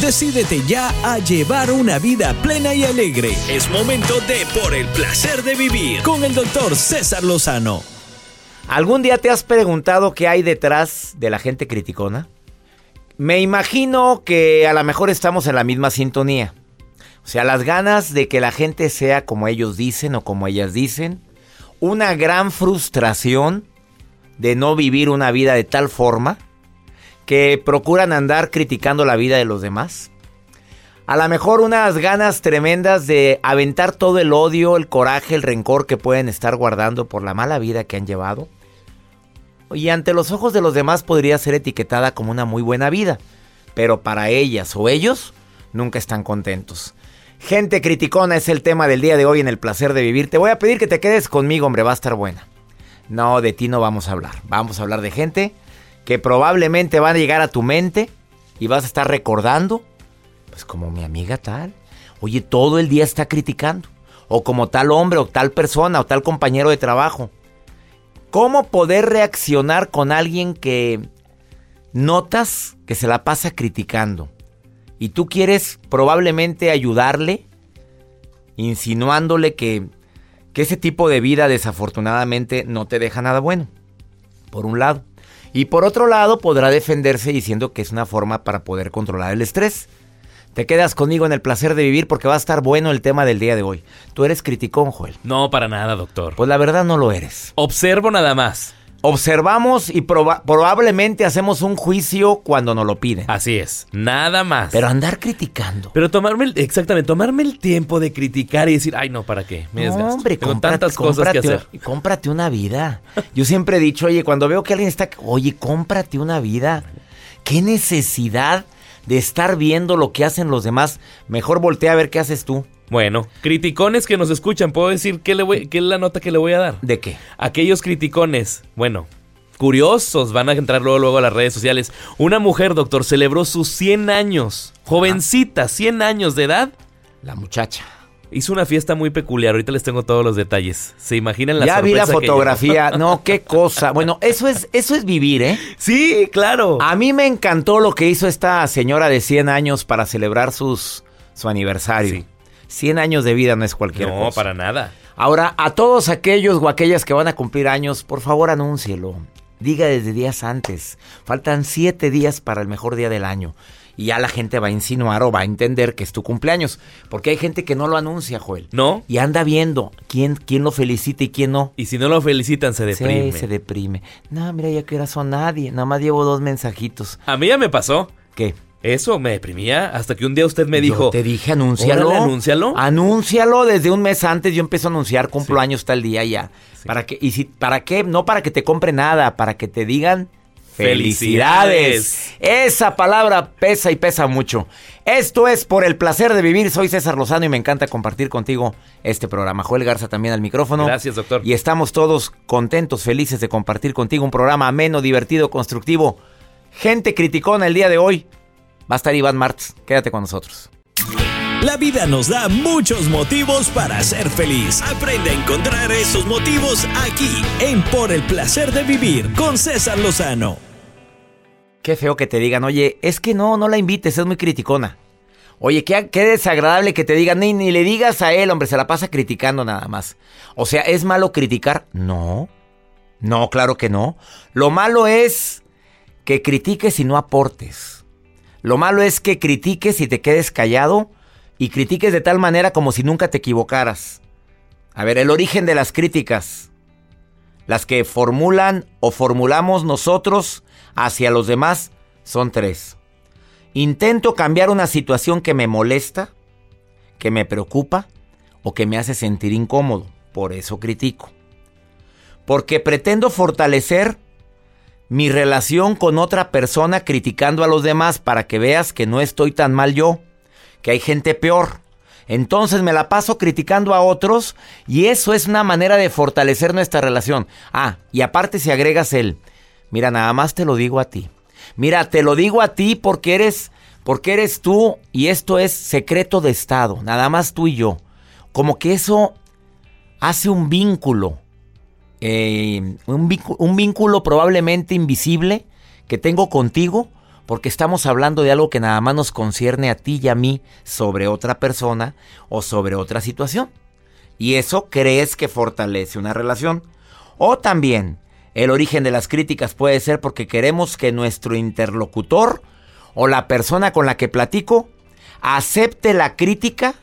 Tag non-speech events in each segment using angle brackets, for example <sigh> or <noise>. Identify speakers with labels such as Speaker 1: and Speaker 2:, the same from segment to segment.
Speaker 1: Decídete ya a llevar una vida plena y alegre. Es momento de Por el placer de vivir con el doctor César Lozano.
Speaker 2: ¿Algún día te has preguntado qué hay detrás de la gente criticona? Me imagino que a lo mejor estamos en la misma sintonía. O sea, las ganas de que la gente sea como ellos dicen o como ellas dicen. Una gran frustración de no vivir una vida de tal forma que procuran andar criticando la vida de los demás. A lo mejor unas ganas tremendas de aventar todo el odio, el coraje, el rencor que pueden estar guardando por la mala vida que han llevado. Y ante los ojos de los demás podría ser etiquetada como una muy buena vida. Pero para ellas o ellos nunca están contentos. Gente criticona es el tema del día de hoy en el placer de vivir. Te voy a pedir que te quedes conmigo, hombre, va a estar buena. No, de ti no vamos a hablar. Vamos a hablar de gente que probablemente van a llegar a tu mente y vas a estar recordando, pues como mi amiga tal. Oye, todo el día está criticando. O como tal hombre o tal persona o tal compañero de trabajo. ¿Cómo poder reaccionar con alguien que notas que se la pasa criticando? Y tú quieres probablemente ayudarle, insinuándole que, que ese tipo de vida desafortunadamente no te deja nada bueno. Por un lado. Y por otro lado, podrá defenderse diciendo que es una forma para poder controlar el estrés. Te quedas conmigo en el placer de vivir porque va a estar bueno el tema del día de hoy. Tú eres criticón, Joel.
Speaker 3: No, para nada, doctor.
Speaker 2: Pues la verdad no lo eres.
Speaker 3: Observo nada más.
Speaker 2: Observamos y proba- probablemente hacemos un juicio cuando nos lo piden.
Speaker 3: Así es, nada más.
Speaker 2: Pero andar criticando.
Speaker 3: Pero tomarme el, exactamente, tomarme el tiempo de criticar y decir, ay no, ¿para qué? Me
Speaker 2: No, hombre,
Speaker 3: Tengo
Speaker 2: cómprate,
Speaker 3: tantas cosas que hacer.
Speaker 2: Cómprate una vida. <laughs> Yo siempre he dicho, oye, cuando veo que alguien está, oye, cómprate una vida. ¿Qué necesidad de estar viendo lo que hacen los demás? Mejor voltea a ver qué haces tú.
Speaker 3: Bueno, criticones que nos escuchan, ¿puedo decir qué, le voy, qué es la nota que le voy a dar?
Speaker 2: ¿De qué?
Speaker 3: Aquellos criticones, bueno, curiosos, van a entrar luego, luego a las redes sociales. Una mujer, doctor, celebró sus 100 años, jovencita, 100 años de edad.
Speaker 2: La muchacha.
Speaker 3: Hizo una fiesta muy peculiar, ahorita les tengo todos los detalles. ¿Se imaginan la
Speaker 2: ya vi la fotografía. No, qué cosa. Bueno, eso es, eso es vivir, ¿eh?
Speaker 3: Sí, claro.
Speaker 2: A mí me encantó lo que hizo esta señora de 100 años para celebrar sus, su aniversario.
Speaker 3: Sí.
Speaker 2: 100 años de vida no es cualquier
Speaker 3: no,
Speaker 2: cosa.
Speaker 3: para nada.
Speaker 2: Ahora, a todos aquellos o aquellas que van a cumplir años, por favor anúncielo. Diga desde días antes. Faltan siete días para el mejor día del año. Y ya la gente va a insinuar o va a entender que es tu cumpleaños. Porque hay gente que no lo anuncia, Joel.
Speaker 3: ¿No?
Speaker 2: Y anda viendo quién, quién lo felicita y quién no.
Speaker 3: Y si no lo felicitan, se deprime.
Speaker 2: Sí, se deprime. No, mira, ya que ahora son nadie. Nada más llevo dos mensajitos.
Speaker 3: A mí ya me pasó.
Speaker 2: ¿Qué?
Speaker 3: Eso me deprimía hasta que un día usted me dijo.
Speaker 2: Yo te dije, anúncialo.
Speaker 3: Órale, anúncialo.
Speaker 2: Anúncialo desde un mes antes. Yo empiezo a anunciar, cumplo años tal día ya. ¿Para qué? Y si, ¿para qué? No para que te compre nada, para que te digan felicidades. Esa palabra pesa y pesa mucho. Esto es por el placer de vivir. Soy César Lozano y me encanta compartir contigo este programa. Joel Garza también al micrófono.
Speaker 3: Gracias, doctor.
Speaker 2: Y estamos todos contentos, felices de compartir contigo un programa ameno, divertido, constructivo. Gente criticona el día de hoy. Va a estar Iván Martz. Quédate con nosotros.
Speaker 1: La vida nos da muchos motivos para ser feliz. Aprende a encontrar esos motivos aquí en Por el placer de vivir con César Lozano.
Speaker 2: Qué feo que te digan, oye, es que no, no la invites, es muy criticona. Oye, qué, qué desagradable que te digan, ni, ni le digas a él, hombre, se la pasa criticando nada más. O sea, ¿es malo criticar? No. No, claro que no. Lo malo es que critiques y no aportes. Lo malo es que critiques y te quedes callado y critiques de tal manera como si nunca te equivocaras. A ver, el origen de las críticas. Las que formulan o formulamos nosotros hacia los demás son tres. Intento cambiar una situación que me molesta, que me preocupa o que me hace sentir incómodo. Por eso critico. Porque pretendo fortalecer mi relación con otra persona criticando a los demás para que veas que no estoy tan mal yo, que hay gente peor. Entonces me la paso criticando a otros y eso es una manera de fortalecer nuestra relación. Ah, y aparte si agregas el, mira, nada más te lo digo a ti. Mira, te lo digo a ti porque eres porque eres tú y esto es secreto de estado, nada más tú y yo. Como que eso hace un vínculo eh, un, vínculo, probablemente invisible que tengo contigo porque estamos hablando de algo que nada más nos concierne a ti y a mí sobre otra persona o sobre otra situación. Y eso crees que fortalece una relación. O también el origen de las críticas puede ser porque queremos que nuestro interlocutor o la persona con la que platico acepte la crítica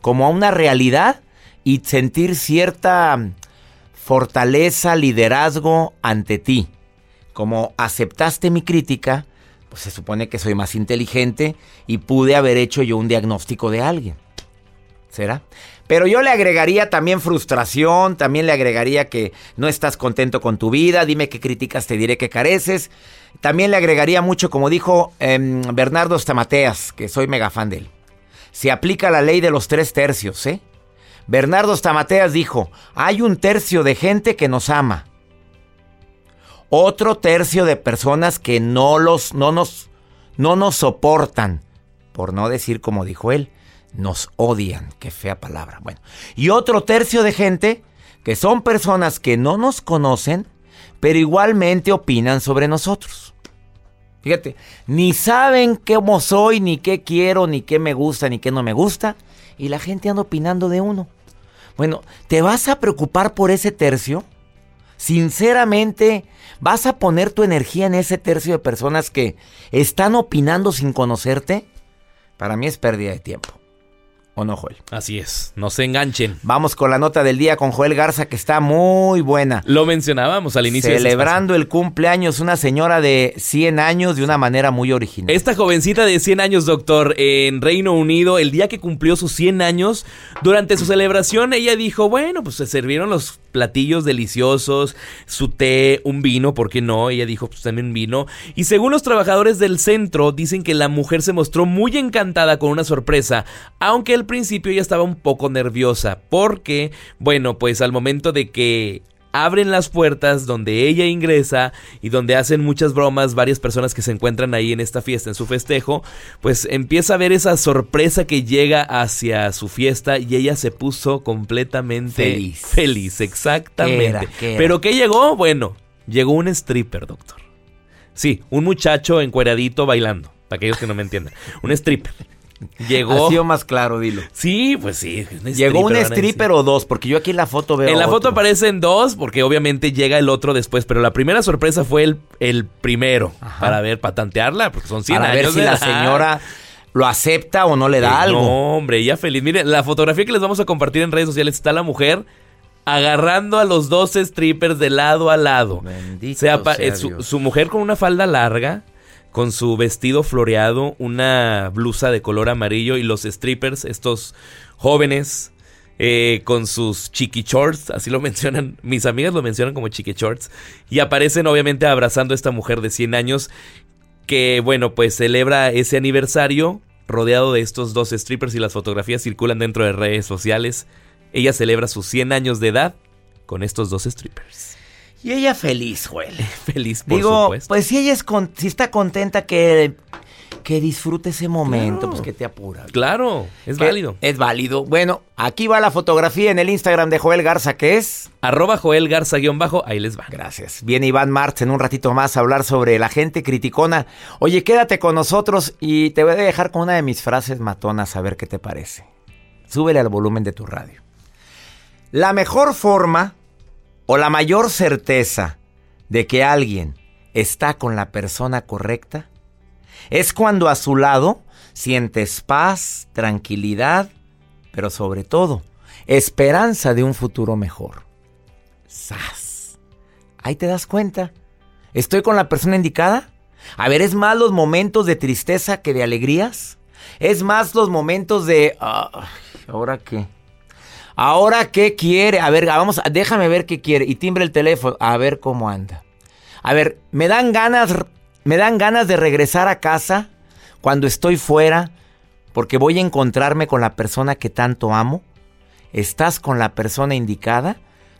Speaker 2: como una realidad y sentir cierta fortaleza, liderazgo ante ti. Como aceptaste mi crítica, pues se supone que soy más inteligente y pude haber hecho yo un diagnóstico de alguien. ¿Será? Pero yo le agregaría también frustración, también le agregaría que no estás contento con tu vida, dime qué críticas te diré que careces. También le agregaría mucho, como dijo em, Bernardo Stamateas, que soy mega fan de él. Se aplica la ley de los tres tercios, ¿eh? Bernardo Stamateas dijo, hay un tercio de gente que nos ama. Otro tercio de personas que no, los, no, nos, no nos soportan. Por no decir como dijo él, nos odian. Qué fea palabra. Bueno. Y otro tercio de gente que son personas que no nos conocen, pero igualmente opinan sobre nosotros. Fíjate, ni saben cómo soy, ni qué quiero, ni qué me gusta, ni qué no me gusta. Y la gente anda opinando de uno. Bueno, ¿te vas a preocupar por ese tercio? Sinceramente, ¿vas a poner tu energía en ese tercio de personas que están opinando sin conocerte? Para mí es pérdida de tiempo. ¿O no, Joel?
Speaker 3: Así es, no se enganchen.
Speaker 2: Vamos con la nota del día con Joel Garza, que está muy buena.
Speaker 3: Lo mencionábamos al inicio.
Speaker 2: Celebrando el cumpleaños, una señora de 100 años de una manera muy original.
Speaker 3: Esta jovencita de 100 años, doctor, en Reino Unido, el día que cumplió sus 100 años, durante su celebración, ella dijo, bueno, pues se sirvieron los platillos deliciosos, su té, un vino, ¿por qué no? Ella dijo, pues también vino. Y según los trabajadores del centro, dicen que la mujer se mostró muy encantada con una sorpresa, aunque al principio ella estaba un poco nerviosa, porque, bueno, pues al momento de que abren las puertas donde ella ingresa y donde hacen muchas bromas varias personas que se encuentran ahí en esta fiesta, en su festejo, pues empieza a ver esa sorpresa que llega hacia su fiesta y ella se puso completamente
Speaker 2: feliz.
Speaker 3: Feliz, exactamente. Pero ¿qué llegó? Bueno, llegó un stripper, doctor. Sí, un muchacho encueradito bailando, para aquellos que no me entiendan. Un stripper. Llegó.
Speaker 2: Ha sido más claro, dilo.
Speaker 3: Sí, pues sí.
Speaker 2: Llegó un stripper o dos, porque yo aquí en la foto veo.
Speaker 3: En la foto aparecen dos, porque obviamente llega el otro después, pero la primera sorpresa fue el, el primero. Para ver, para tantearla, porque son 100
Speaker 2: para
Speaker 3: años.
Speaker 2: ver si la señora lo acepta o no le da algo.
Speaker 3: No, hombre, ella feliz. Miren, la fotografía que les vamos a compartir en redes sociales está la mujer agarrando a los dos strippers de lado a lado.
Speaker 2: Bendito sea,
Speaker 3: su, su mujer con una falda larga con su vestido floreado, una blusa de color amarillo y los strippers, estos jóvenes eh, con sus chiqui shorts, así lo <laughs> mencionan, mis amigas lo mencionan como chiqui shorts, y aparecen obviamente abrazando a esta mujer de 100 años que, bueno, pues celebra ese aniversario rodeado de estos dos strippers y las fotografías circulan dentro de redes sociales. Ella celebra sus 100 años de edad con estos dos strippers.
Speaker 2: Y ella feliz, Joel. <laughs>
Speaker 3: feliz, por
Speaker 2: Digo,
Speaker 3: supuesto.
Speaker 2: pues si ella es si está contenta que, que disfrute ese momento, pues que te apura.
Speaker 3: Claro, es válido.
Speaker 2: Es válido. Bueno, aquí va la fotografía en el Instagram de Joel Garza, que es...
Speaker 3: Arroba Joel Garza guion bajo, ahí les va.
Speaker 2: Gracias. Viene Iván Martz en un ratito más a hablar sobre la gente criticona. Oye, quédate con nosotros y te voy a dejar con una de mis frases matonas a ver qué te parece. Súbele al volumen de tu radio. La mejor forma o la mayor certeza de que alguien está con la persona correcta es cuando a su lado sientes paz, tranquilidad, pero sobre todo, esperanza de un futuro mejor. ¡Sas! Ahí te das cuenta. ¿Estoy con la persona indicada? A ver, ¿es más los momentos de tristeza que de alegrías? ¿Es más los momentos de... ¿Ahora qué? ¿Ahora qué quiere? A ver, vamos, déjame ver qué quiere. Y timbre el teléfono, a ver cómo anda. A ver, me dan ganas me dan ganas de regresar a casa cuando estoy fuera porque voy a encontrarme con la persona que tanto amo. Estás con la persona indicada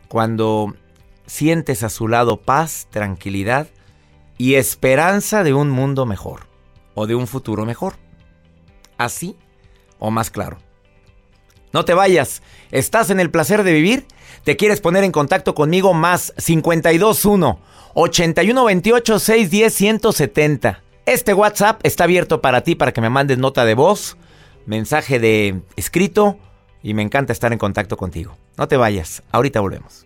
Speaker 2: cuando sientes a su lado paz, tranquilidad y esperanza de un mundo mejor o de un futuro mejor. Así o más claro. No te vayas, estás en el placer de vivir. ¿Te quieres poner en contacto conmigo más 521 8128 610 170. Este WhatsApp está abierto para ti para que me mandes nota de voz, mensaje de escrito y me encanta estar en contacto contigo. No te vayas, ahorita volvemos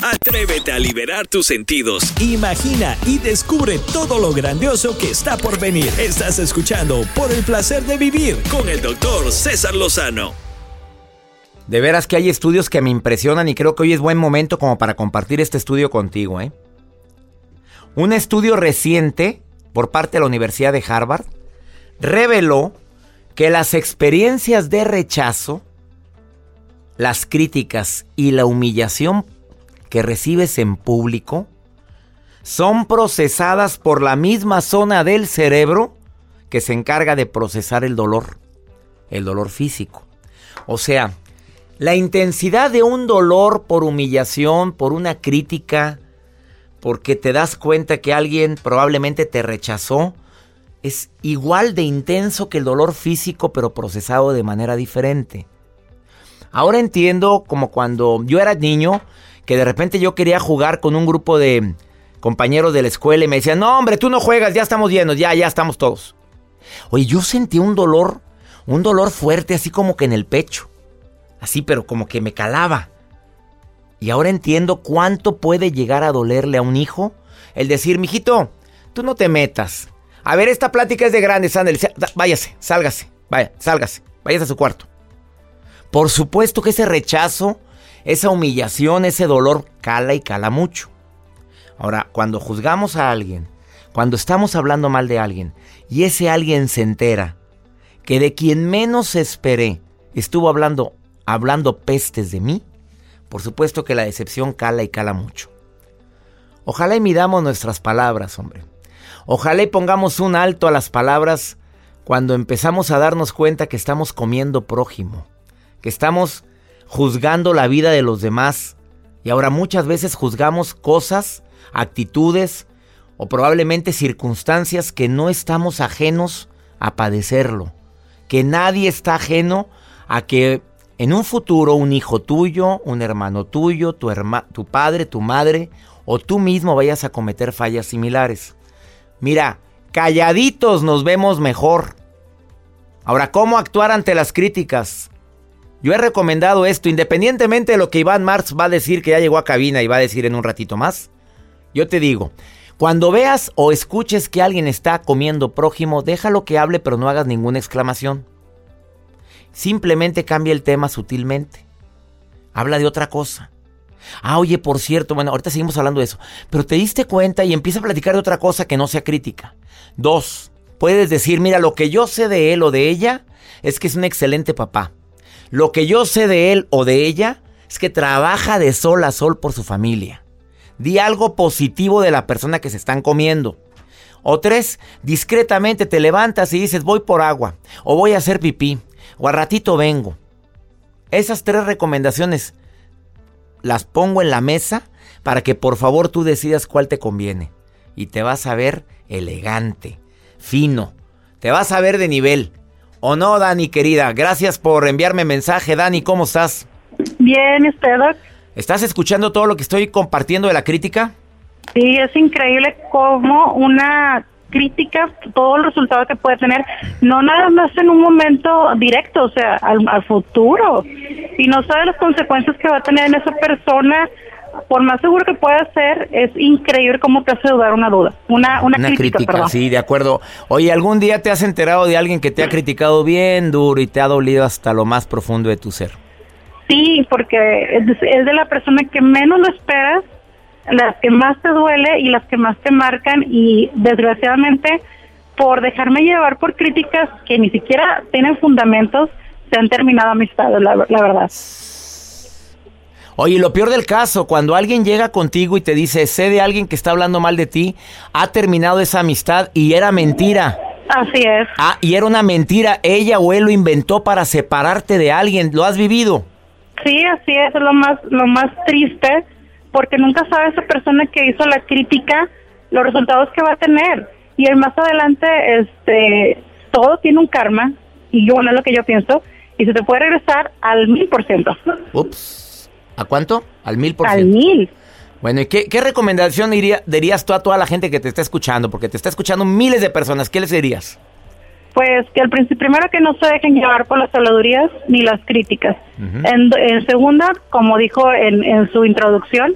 Speaker 1: Atrévete a liberar tus sentidos. Imagina y descubre todo lo grandioso que está por venir. Estás escuchando Por el placer de vivir con el doctor César Lozano.
Speaker 2: De veras que hay estudios que me impresionan y creo que hoy es buen momento como para compartir este estudio contigo, ¿eh? Un estudio reciente por parte de la Universidad de Harvard reveló que las experiencias de rechazo, las críticas y la humillación que recibes en público son procesadas por la misma zona del cerebro que se encarga de procesar el dolor, el dolor físico. O sea, la intensidad de un dolor por humillación, por una crítica, porque te das cuenta que alguien probablemente te rechazó, es igual de intenso que el dolor físico, pero procesado de manera diferente. Ahora entiendo como cuando yo era niño que de repente yo quería jugar con un grupo de compañeros de la escuela y me decían, no hombre, tú no juegas, ya estamos llenos, ya, ya estamos todos. Oye, yo sentí un dolor, un dolor fuerte, así como que en el pecho. Así, pero como que me calaba. Y ahora entiendo cuánto puede llegar a dolerle a un hijo el decir, mijito, tú no te metas. A ver, esta plática es de grandes, ándale, váyase, sálgase, vaya, sálgase, váyase a su cuarto. Por supuesto que ese rechazo esa humillación, ese dolor cala y cala mucho. Ahora, cuando juzgamos a alguien, cuando estamos hablando mal de alguien y ese alguien se entera que de quien menos esperé estuvo hablando hablando pestes de mí, por supuesto que la decepción cala y cala mucho. Ojalá y midamos nuestras palabras, hombre. Ojalá y pongamos un alto a las palabras cuando empezamos a darnos cuenta que estamos comiendo prójimo, que estamos juzgando la vida de los demás. Y ahora muchas veces juzgamos cosas, actitudes o probablemente circunstancias que no estamos ajenos a padecerlo. Que nadie está ajeno a que en un futuro un hijo tuyo, un hermano tuyo, tu, tu padre, tu madre o tú mismo vayas a cometer fallas similares. Mira, calladitos nos vemos mejor. Ahora, ¿cómo actuar ante las críticas? Yo he recomendado esto, independientemente de lo que Iván Marx va a decir, que ya llegó a cabina y va a decir en un ratito más. Yo te digo, cuando veas o escuches que alguien está comiendo prójimo, déjalo que hable, pero no hagas ninguna exclamación. Simplemente cambia el tema sutilmente. Habla de otra cosa. Ah, oye, por cierto, bueno, ahorita seguimos hablando de eso. Pero te diste cuenta y empieza a platicar de otra cosa que no sea crítica. Dos, puedes decir, mira, lo que yo sé de él o de ella es que es un excelente papá. Lo que yo sé de él o de ella es que trabaja de sol a sol por su familia. Di algo positivo de la persona que se están comiendo. O tres, discretamente te levantas y dices, voy por agua, o voy a hacer pipí, o a ratito vengo. Esas tres recomendaciones las pongo en la mesa para que por favor tú decidas cuál te conviene. Y te vas a ver elegante, fino, te vas a ver de nivel. ¿O no, Dani, querida? Gracias por enviarme mensaje. Dani, ¿cómo estás?
Speaker 4: Bien, ¿usted, Doc?
Speaker 2: ¿Estás escuchando todo lo que estoy compartiendo de la crítica?
Speaker 4: Sí, es increíble cómo una crítica, todo el resultado que puede tener, no nada más en un momento directo, o sea, al, al futuro. Y no sabe las consecuencias que va a tener en esa persona por más seguro que pueda ser, es increíble cómo te hace dudar una duda. Una, una, crítica,
Speaker 2: sí, de acuerdo. Oye, ¿algún día te has enterado de alguien que te ha criticado bien duro y te ha dolido hasta lo más profundo de tu ser?
Speaker 4: Sí, porque es, es de la persona que menos lo esperas, las que más te duele y las que más te marcan y desgraciadamente por dejarme llevar por críticas que ni siquiera tienen fundamentos, se han terminado amistades, la, la verdad.
Speaker 2: Oye, lo peor del caso, cuando alguien llega contigo y te dice, sé de alguien que está hablando mal de ti, ha terminado esa amistad y era mentira.
Speaker 4: Así es.
Speaker 2: Ah, y era una mentira, ella o él lo inventó para separarte de alguien, ¿lo has vivido?
Speaker 4: Sí, así es, es lo más, lo más triste, porque nunca sabe esa persona que hizo la crítica los resultados que va a tener. Y el más adelante, este, todo tiene un karma, y yo, bueno, es lo que yo pienso, y se te puede regresar al mil por ciento.
Speaker 2: Ups. ¿A cuánto? Al mil por
Speaker 4: Al mil.
Speaker 2: Bueno, ¿y qué, qué recomendación diría, dirías tú a toda la gente que te está escuchando? Porque te está escuchando miles de personas. ¿Qué les dirías?
Speaker 4: Pues que al principio, primero que no se dejen llevar por las habladurías ni las críticas. en, en segunda, como dijo en, en su introducción,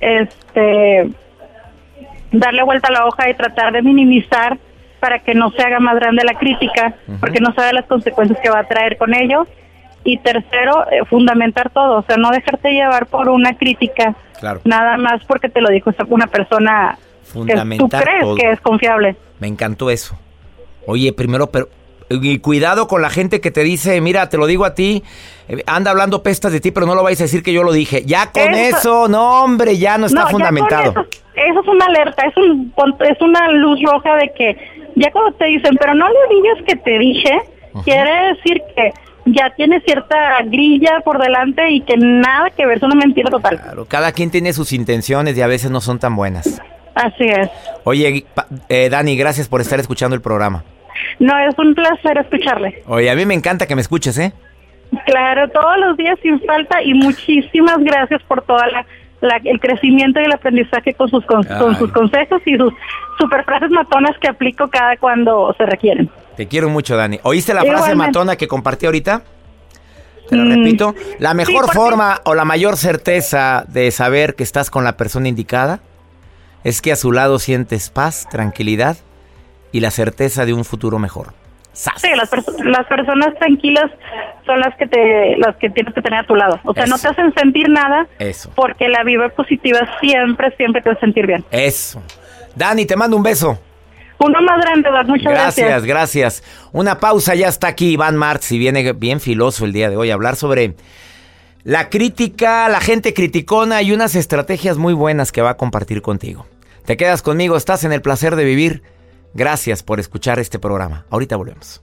Speaker 4: este darle vuelta a la hoja y tratar de minimizar para que no se haga más grande la crítica, porque no sabe las consecuencias que va a traer con ello. Y tercero, eh, fundamentar todo, o sea, no dejarte llevar por una crítica,
Speaker 2: Claro.
Speaker 4: nada más porque te lo dijo una persona que tú
Speaker 2: Fundamentar
Speaker 4: crees
Speaker 2: todo.
Speaker 4: que es confiable.
Speaker 2: Me encantó eso. Oye, primero, pero... Y cuidado con la gente que te dice, mira, te lo digo a ti, eh, anda hablando pestas de ti, pero no lo vais a decir que yo lo dije. Ya con
Speaker 4: Eso-
Speaker 2: eso, no hombre, ya no está
Speaker 4: No,
Speaker 2: fundamentado.
Speaker 4: eso es una alerta, es, un, es una luz roja de que ya cuando te dicen, pero no le digas que te dije, quiere decir que ya tiene cierta grilla por delante y que nada que ver, es una mentira total.
Speaker 2: Claro, cada quien tiene sus intenciones y a veces no son tan buenas.
Speaker 4: Así es.
Speaker 2: Oye, eh, Dani, gracias por estar escuchando el programa.
Speaker 4: No, es un placer escucharle.
Speaker 2: Oye, a mí me encanta que me escuches, ¿eh?
Speaker 4: Claro, todos los días sin falta y muchísimas gracias por toda la, la- el crecimiento y el aprendizaje con sus con, con sus consejos y sus super frases matonas que aplico cada cuando se requieren.
Speaker 2: Te quiero mucho, Dani. ¿Oíste la frase matona que compartí ahorita? Te la
Speaker 4: Mm,
Speaker 2: repito. La mejor forma o la mayor certeza de saber que estás con la persona indicada es que a su lado sientes paz, tranquilidad y la certeza de un futuro mejor. ¡Sas!
Speaker 4: Sí, las, perso- las personas tranquilas son las que te las que tienes que tener a tu lado. O sea, no te hacen sentir nada
Speaker 2: Eso.
Speaker 4: porque la vibra positiva siempre, siempre te hace sentir bien.
Speaker 2: Eso. Dani, te mando un beso.
Speaker 4: Uno más grande. Muchas
Speaker 2: Gracias,
Speaker 4: gracias.
Speaker 2: gracias. Una pausa, ya está aquí Iván Marx y viene bien filoso el día de hoy a hablar sobre la crítica, la gente criticona y unas estrategias muy buenas que va a compartir contigo. Te quedas conmigo, estás en el placer de vivir. Gracias por escuchar este programa. Ahorita volvemos.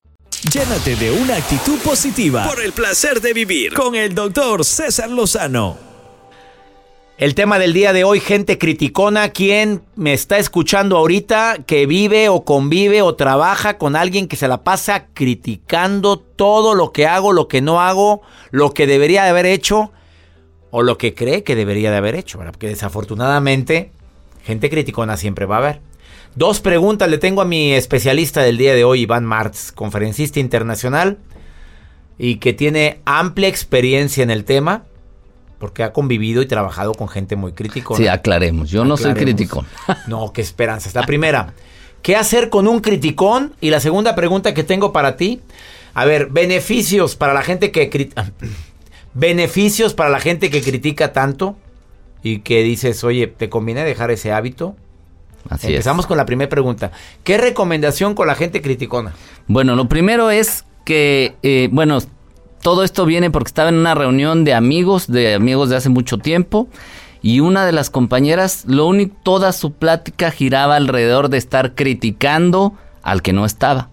Speaker 1: Llénate de una actitud positiva por el placer de vivir con el doctor César Lozano.
Speaker 2: El tema del día de hoy, gente criticona, ¿quién me está escuchando ahorita que vive o convive o trabaja con alguien que se la pasa criticando todo lo que hago, lo que no hago, lo que debería de haber hecho o lo que cree que debería de haber hecho? ¿verdad? Porque desafortunadamente, gente criticona siempre va a haber. Dos preguntas le tengo a mi especialista del día de hoy, Iván Martz, conferencista internacional y que tiene amplia experiencia en el tema porque ha convivido y trabajado con gente muy crítica.
Speaker 5: Sí, aclaremos. Yo no soy crítico. <laughs>
Speaker 2: No, qué esperanza. Es la primera. ¿Qué hacer con un criticón? Y la segunda pregunta que tengo para ti. A ver, beneficios para la gente que <clears throat> beneficios para la gente que critica tanto y que dices, oye, ¿te conviene dejar ese hábito? Así Empezamos con la primera pregunta. ¿Qué recomendación con la gente criticona?
Speaker 5: Bueno, lo primero es que, eh, bueno, todo esto viene porque estaba en una reunión de amigos, de amigos de hace mucho tiempo, y una de las compañeras, lo único, toda su plática giraba alrededor de estar criticando al que no estaba.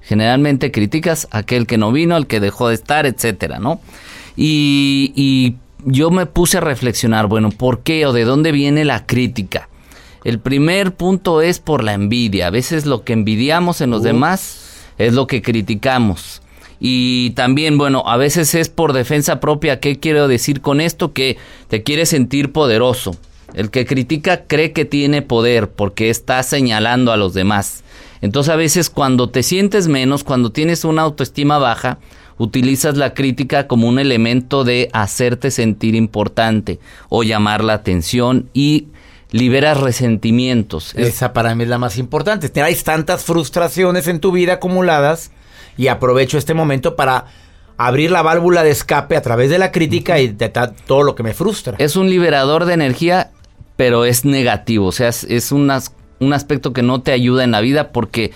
Speaker 5: Generalmente criticas a aquel que no vino, al que dejó de estar, etcétera, ¿no? Y, y yo me puse a reflexionar, bueno, ¿por qué o de dónde viene la crítica? El primer punto es por la envidia. A veces lo que envidiamos en los demás es lo que criticamos. Y también, bueno, a veces es por defensa propia. ¿Qué quiero decir con esto? Que te quieres sentir poderoso. El que critica cree que tiene poder porque está señalando a los demás. Entonces a veces cuando te sientes menos, cuando tienes una autoestima baja, utilizas la crítica como un elemento de hacerte sentir importante o llamar la atención y liberas resentimientos.
Speaker 2: Esa para mí es la más importante. Tienes tantas frustraciones en tu vida acumuladas y aprovecho este momento para abrir la válvula de escape a través de la crítica y de todo lo que me frustra.
Speaker 5: Es un liberador de energía, pero es negativo, o sea, es, un aspecto que no te ayuda en la vida porque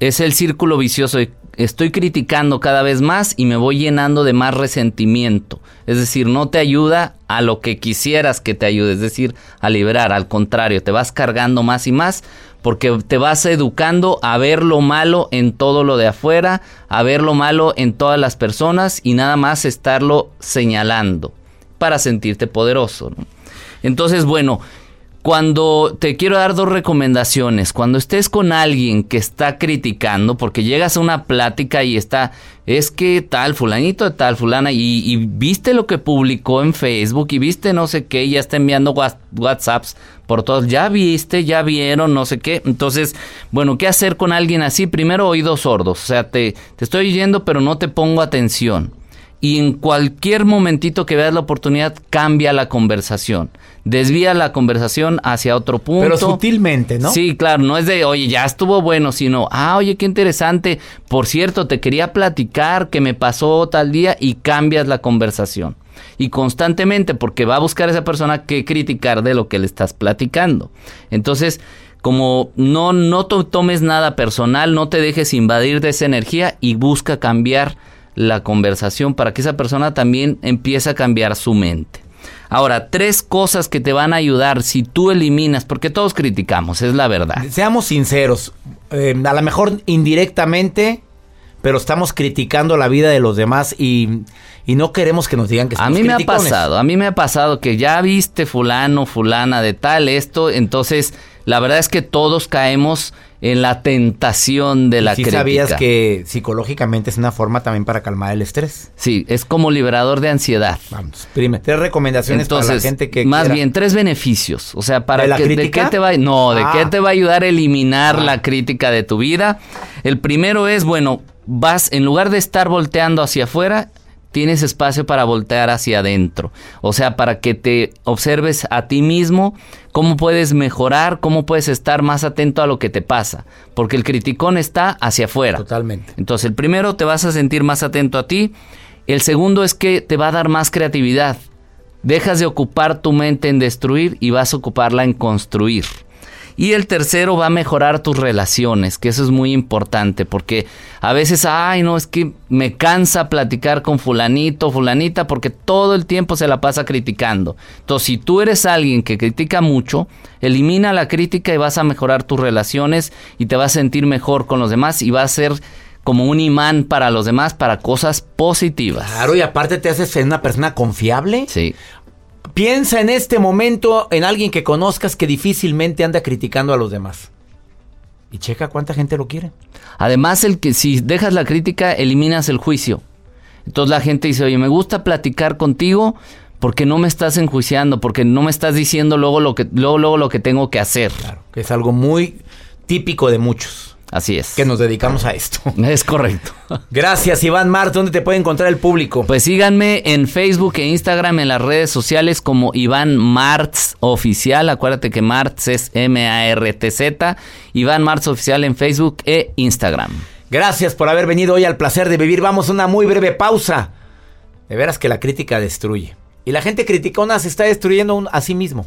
Speaker 5: es el círculo vicioso. Estoy criticando cada vez más y me voy llenando de más resentimiento. Es decir, no te ayuda a lo que quisieras que te ayude, es decir, a liberar. Al contrario, te vas cargando más y más porque te vas educando a ver lo malo en todo lo de afuera, a ver lo malo en todas las personas y nada más estarlo señalando para sentirte poderoso. Entonces, bueno, cuando te quiero dar dos recomendaciones, cuando estés con alguien que está criticando, porque llegas a una plática y está, es que tal, fulanito de tal, fulana, y, viste lo que publicó en Facebook y viste no sé qué, ya está enviando WhatsApps por todos, ya viste, ya vieron, no sé qué. Entonces, bueno, ¿qué hacer con alguien así? Primero oídos sordos, o sea, te, te estoy oyendo pero no te pongo atención y en cualquier momentito que veas la oportunidad cambia la conversación. Desvía la conversación hacia otro punto.
Speaker 2: Pero sutilmente, ¿no?
Speaker 5: Sí, claro, no es de, oye, ya estuvo bueno, sino, ah, oye, qué interesante. Por cierto, te quería platicar que me pasó tal día y cambias la conversación. Y constantemente, porque va a buscar a esa persona que criticar de lo que le estás platicando. Entonces, como no, no tomes nada personal, no te dejes invadir de esa energía y busca cambiar la conversación para que esa persona también empiece a cambiar su mente. Ahora, tres cosas que te van a ayudar si tú eliminas, porque todos criticamos, es la verdad.
Speaker 2: Seamos sinceros, eh, a lo mejor indirectamente, pero estamos criticando la vida de los demás y, no queremos que nos digan que
Speaker 5: A mí me ha pasado, a mí me ha pasado que ya viste fulano, fulana de tal, esto, entonces la verdad es que todos caemos en la tentación de la
Speaker 2: sí sabías que psicológicamente es una forma también para calmar el estrés?
Speaker 5: Sí, es como liberador de ansiedad.
Speaker 2: Vamos, primero, tres recomendaciones para la gente que
Speaker 5: Más bien, tres beneficios. O sea, para ¿De la que, ¿de qué te va, no, de qué ah. te va a ayudar a eliminar ah. la crítica de tu vida. El primero es, bueno, vas, en lugar de estar volteando hacia afuera, tienes espacio para voltear hacia adentro. O sea, para que te observes a ti mismo, cómo puedes mejorar, cómo puedes estar más atento a lo que te pasa. Porque el criticón está hacia afuera.
Speaker 2: Totalmente.
Speaker 5: Entonces, el primero te vas a sentir más atento a ti. El segundo es que te va a dar más creatividad. Dejas de ocupar tu mente en destruir y vas a ocuparla en construir. Y el tercero va a mejorar tus relaciones, que eso es muy importante, porque a veces, ay, no, es que me cansa platicar con fulanito, fulanita, porque todo el tiempo se la pasa criticando. Entonces, si tú eres alguien que critica mucho, elimina la crítica y vas a mejorar tus relaciones y te vas a sentir mejor con los demás y va a ser como un imán para los demás, para cosas positivas.
Speaker 2: Claro, y aparte te haces ser una persona confiable.
Speaker 5: Sí.
Speaker 2: Piensa en este momento en alguien que conozcas que difícilmente anda criticando a los demás. Y checa cuánta gente lo quiere.
Speaker 5: Además, el que si dejas la crítica, eliminas el juicio. Entonces la gente dice, oye, me gusta platicar contigo porque no me estás enjuiciando, porque no me estás diciendo luego lo que, luego, luego lo que tengo que hacer.
Speaker 2: Claro, que es algo muy típico de muchos
Speaker 5: Así es.
Speaker 2: que nos dedicamos a esto. <laughs>
Speaker 5: Es correcto. <laughs>
Speaker 2: Gracias, Iván Mart. ¿Dónde te puede encontrar el público?
Speaker 5: Pues síganme en Facebook e Instagram en las redes sociales como Iván Martz Oficial. Acuérdate que Martz es M-A-R-T-Z. Iván Martz Oficial en Facebook e Instagram.
Speaker 2: Gracias por haber venido hoy al placer de vivir. Vamos a una muy breve pausa. De veras que la crítica destruye. Y la gente criticona se está destruyendo a sí mismo.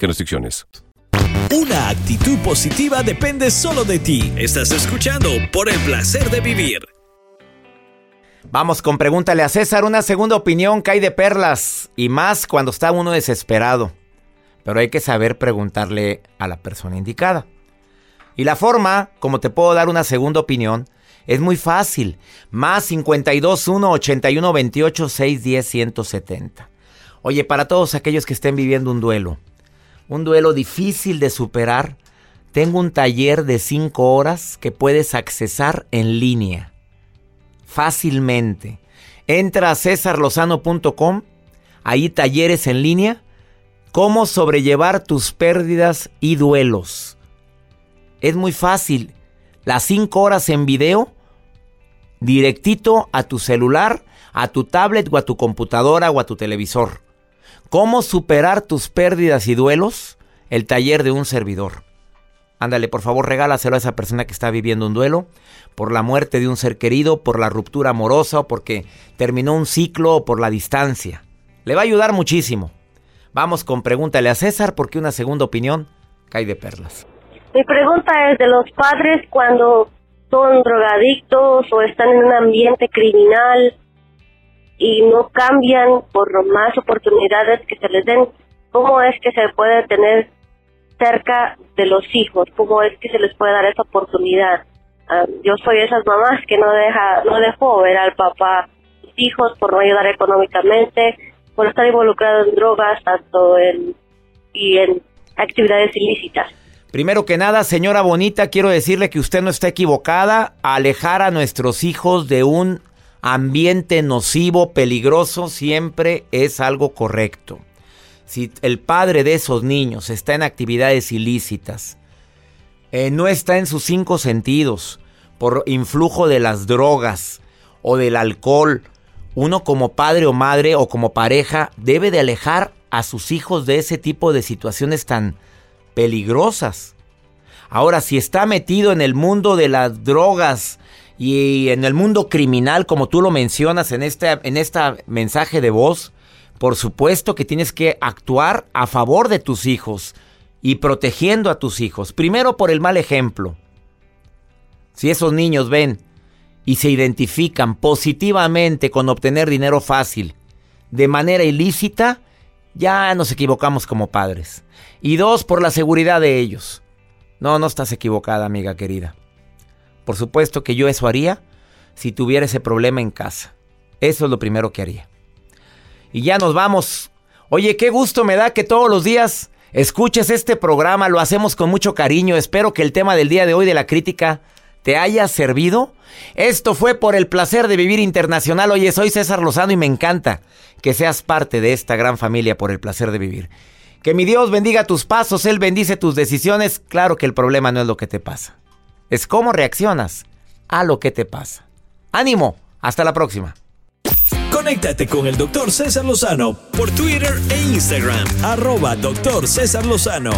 Speaker 6: aplican restricciones.
Speaker 1: Una actitud positiva depende solo de ti. Estás escuchando por el placer de vivir.
Speaker 2: Vamos con pregúntale a César. Una segunda opinión cae de perlas. Y más cuando está uno desesperado. Pero hay que saber preguntarle a la persona indicada. Y la forma, como te puedo dar una segunda opinión, es muy fácil. Más 52 1 81 28 610 170. Oye, para todos aquellos que estén viviendo un duelo, un duelo difícil de superar, tengo un taller de 5 horas que puedes accesar en línea. Fácilmente. Entra a cesarlozano.com, ahí talleres en línea, cómo sobrellevar tus pérdidas y duelos. Es muy fácil. Las 5 horas en video, directito a tu celular, a tu tablet o a tu computadora o a tu televisor. ¿Cómo superar tus pérdidas y duelos? El taller de un servidor. Ándale, por favor, regálaselo a esa persona que está viviendo un duelo por la muerte de un ser querido, por la ruptura amorosa o porque terminó un ciclo o por la distancia. Le va a ayudar muchísimo. Vamos con pregúntale a César porque una segunda opinión cae de perlas.
Speaker 7: Mi pregunta es de los padres cuando son drogadictos o están en un ambiente criminal y no cambian por más oportunidades que se les den, ¿cómo es que se puede tener cerca de los hijos? ¿Cómo es que se les puede dar esa oportunidad? Ah, yo soy esas mamás que no deja no dejó ver al papá sus hijos por no ayudar económicamente, por estar involucrado en drogas, tanto en y en actividades ilícitas.
Speaker 2: Primero que nada, señora bonita, quiero decirle que usted no está equivocada. Alejar a nuestros hijos de un ambiente nocivo, peligroso, siempre es algo correcto. Si el padre de esos niños está en actividades ilícitas, eh, no está en sus cinco sentidos, por influjo de las drogas o del alcohol, uno como padre o madre o como pareja debe de alejar a sus hijos de ese tipo de situaciones tan peligrosas. Ahora, si está metido en el mundo de las drogas y en el mundo criminal, como tú lo mencionas en este en mensaje de voz, por supuesto que tienes que actuar a favor de tus hijos y protegiendo a tus hijos. Primero por el mal ejemplo. Si esos niños ven y se identifican positivamente con obtener dinero fácil de manera ilícita, ya nos equivocamos como padres. Y dos, por la seguridad de ellos. No, no estás equivocada, amiga querida. Por supuesto que yo eso haría si tuviera ese problema en casa. Eso es lo primero que haría. Y ya nos vamos. Oye, qué gusto me da que todos los días escuches este programa. Lo hacemos con mucho cariño. Espero que el tema del día de hoy de la crítica te haya servido. Esto fue por el placer de vivir internacional. Oye, soy César Lozano y me encanta que seas parte de esta gran familia por el placer de vivir. Que mi Dios bendiga tus pasos, Él bendice tus decisiones. Claro que el problema no es lo que te pasa, es cómo reaccionas a lo que te pasa. Ánimo, hasta la próxima.
Speaker 1: Conéctate con el doctor César Lozano por Twitter e Instagram, arroba doctor César Lozano.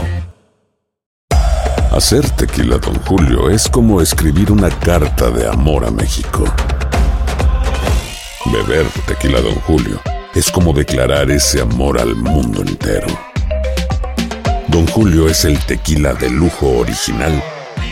Speaker 8: Hacer tequila, Don Julio, es como escribir una carta de amor a México. Beber tequila, Don Julio, es como declarar ese amor al mundo entero. Don Julio es el tequila de lujo original,